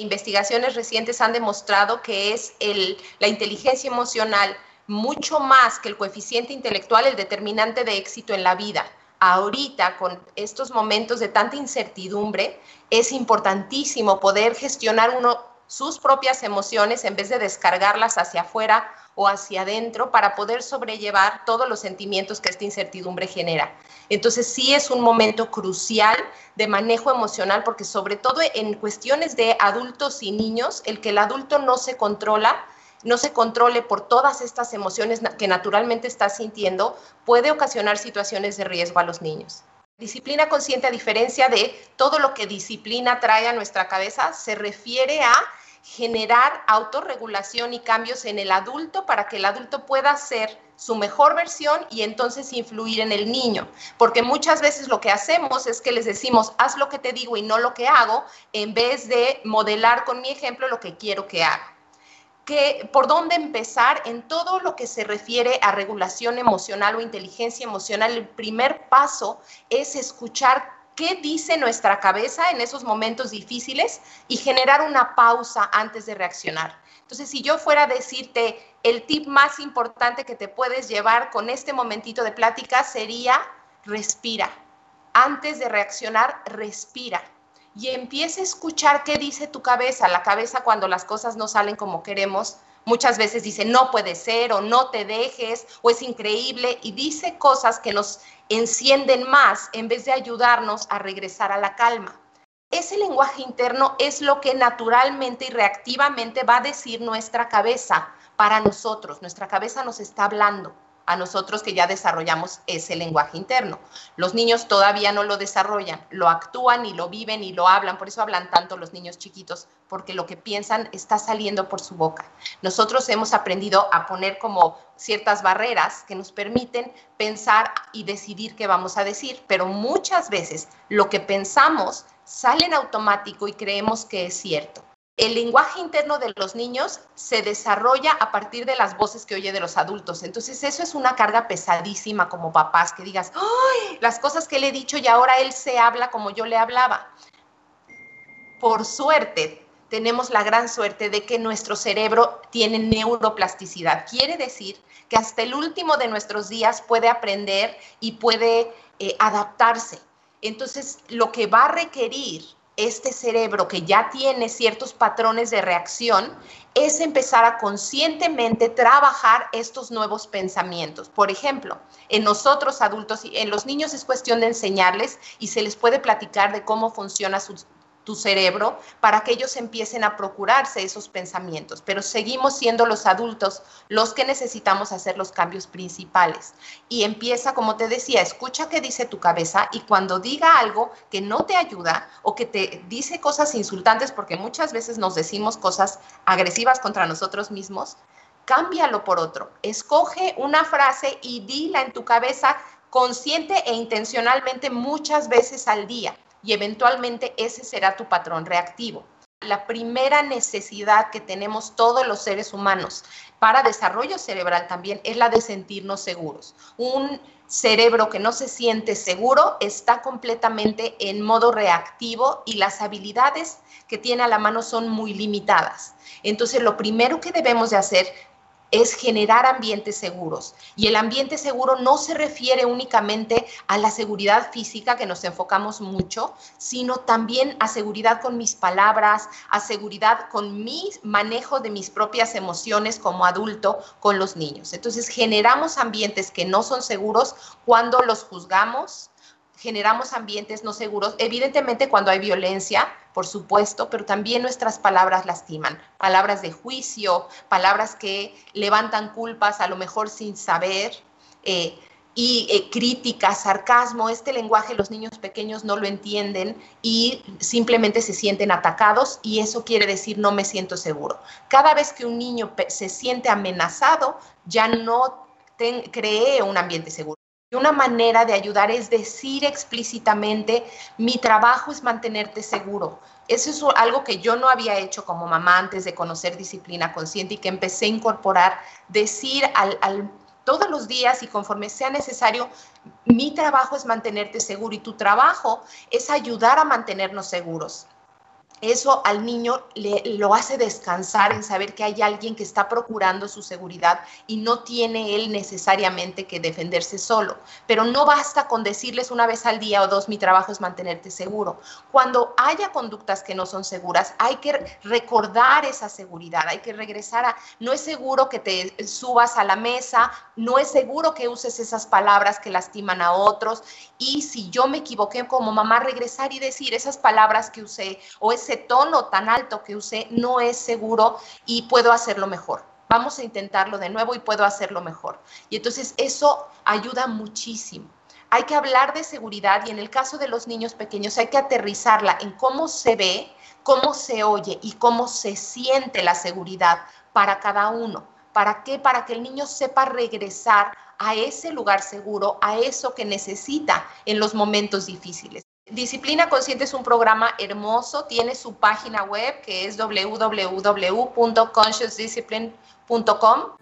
Investigaciones recientes han demostrado que es el, la inteligencia emocional mucho más que el coeficiente intelectual el determinante de éxito en la vida. Ahorita, con estos momentos de tanta incertidumbre, es importantísimo poder gestionar uno sus propias emociones en vez de descargarlas hacia afuera o hacia adentro para poder sobrellevar todos los sentimientos que esta incertidumbre genera. Entonces sí es un momento crucial de manejo emocional porque sobre todo en cuestiones de adultos y niños, el que el adulto no se controla, no se controle por todas estas emociones que naturalmente está sintiendo, puede ocasionar situaciones de riesgo a los niños. Disciplina consciente, a diferencia de todo lo que disciplina trae a nuestra cabeza, se refiere a generar autorregulación y cambios en el adulto para que el adulto pueda ser su mejor versión y entonces influir en el niño. Porque muchas veces lo que hacemos es que les decimos, haz lo que te digo y no lo que hago, en vez de modelar con mi ejemplo lo que quiero que haga. ¿Por dónde empezar en todo lo que se refiere a regulación emocional o inteligencia emocional? El primer paso es escuchar qué dice nuestra cabeza en esos momentos difíciles y generar una pausa antes de reaccionar. Entonces, si yo fuera a decirte el tip más importante que te puedes llevar con este momentito de plática sería respira. Antes de reaccionar, respira. Y empieza a escuchar qué dice tu cabeza. La cabeza cuando las cosas no salen como queremos, muchas veces dice no puede ser o no te dejes o es increíble y dice cosas que nos encienden más en vez de ayudarnos a regresar a la calma. Ese lenguaje interno es lo que naturalmente y reactivamente va a decir nuestra cabeza para nosotros. Nuestra cabeza nos está hablando a nosotros que ya desarrollamos ese lenguaje interno. Los niños todavía no lo desarrollan, lo actúan y lo viven y lo hablan, por eso hablan tanto los niños chiquitos, porque lo que piensan está saliendo por su boca. Nosotros hemos aprendido a poner como ciertas barreras que nos permiten pensar y decidir qué vamos a decir, pero muchas veces lo que pensamos sale en automático y creemos que es cierto el lenguaje interno de los niños se desarrolla a partir de las voces que oye de los adultos. Entonces eso es una carga pesadísima como papás, que digas, ¡ay! Las cosas que le he dicho y ahora él se habla como yo le hablaba. Por suerte, tenemos la gran suerte de que nuestro cerebro tiene neuroplasticidad. Quiere decir que hasta el último de nuestros días puede aprender y puede eh, adaptarse. Entonces, lo que va a requerir este cerebro que ya tiene ciertos patrones de reacción es empezar a conscientemente trabajar estos nuevos pensamientos. Por ejemplo, en nosotros adultos y en los niños es cuestión de enseñarles y se les puede platicar de cómo funciona su, tu cerebro para que ellos empiecen a procurarse esos pensamientos, pero seguimos siendo los adultos los que necesitamos hacer los cambios principales. Y empieza, como te decía, escucha qué dice tu cabeza y cuando diga algo que no te ayuda o que te dice cosas insultantes, porque muchas veces nos decimos cosas agresivas contra nosotros mismos, cámbialo por otro. Escoge una frase y dila en tu cabeza consciente e intencionalmente muchas veces al día y eventualmente ese será tu patrón reactivo. La primera necesidad que tenemos todos los seres humanos para desarrollo cerebral también es la de sentirnos seguros. Un cerebro que no se siente seguro está completamente en modo reactivo y las habilidades que tiene a la mano son muy limitadas. Entonces, lo primero que debemos de hacer es generar ambientes seguros. Y el ambiente seguro no se refiere únicamente a la seguridad física, que nos enfocamos mucho, sino también a seguridad con mis palabras, a seguridad con mi manejo de mis propias emociones como adulto con los niños. Entonces generamos ambientes que no son seguros cuando los juzgamos, generamos ambientes no seguros, evidentemente cuando hay violencia, por supuesto, pero también nuestras palabras lastiman, palabras de juicio, palabras que levantan culpas a lo mejor sin saber, eh, y eh, crítica, sarcasmo, este lenguaje los niños pequeños no lo entienden y simplemente se sienten atacados y eso quiere decir no me siento seguro. Cada vez que un niño se siente amenazado, ya no cree un ambiente seguro. Una manera de ayudar es decir explícitamente, mi trabajo es mantenerte seguro. Eso es algo que yo no había hecho como mamá antes de conocer disciplina consciente y que empecé a incorporar, decir al, todos los días y conforme sea necesario, mi trabajo es mantenerte seguro y tu trabajo es ayudar a mantenernos seguros. Eso al niño le, lo hace descansar en saber que hay alguien que está procurando su seguridad y no tiene él necesariamente que defenderse solo. Pero no basta con decirles una vez al día o dos, mi trabajo es mantenerte seguro. Cuando haya conductas que no son seguras, hay que recordar esa seguridad, hay que regresar a, no es seguro que te subas a la mesa, no es seguro que uses esas palabras que lastiman a otros. Y si yo me equivoqué como mamá, regresar y decir esas palabras que usé o tono tan alto que usé no es seguro y puedo hacerlo mejor. Vamos a intentarlo de nuevo y puedo hacerlo mejor. Y entonces eso ayuda muchísimo. Hay que hablar de seguridad y en el caso de los niños pequeños hay que aterrizarla en cómo se ve, cómo se oye y cómo se siente la seguridad para cada uno. ¿Para qué? Para que el niño sepa regresar a ese lugar seguro, a eso que necesita en los momentos difíciles. Disciplina Consciente es un programa hermoso, tiene su página web que es www.consciousdiscipline.com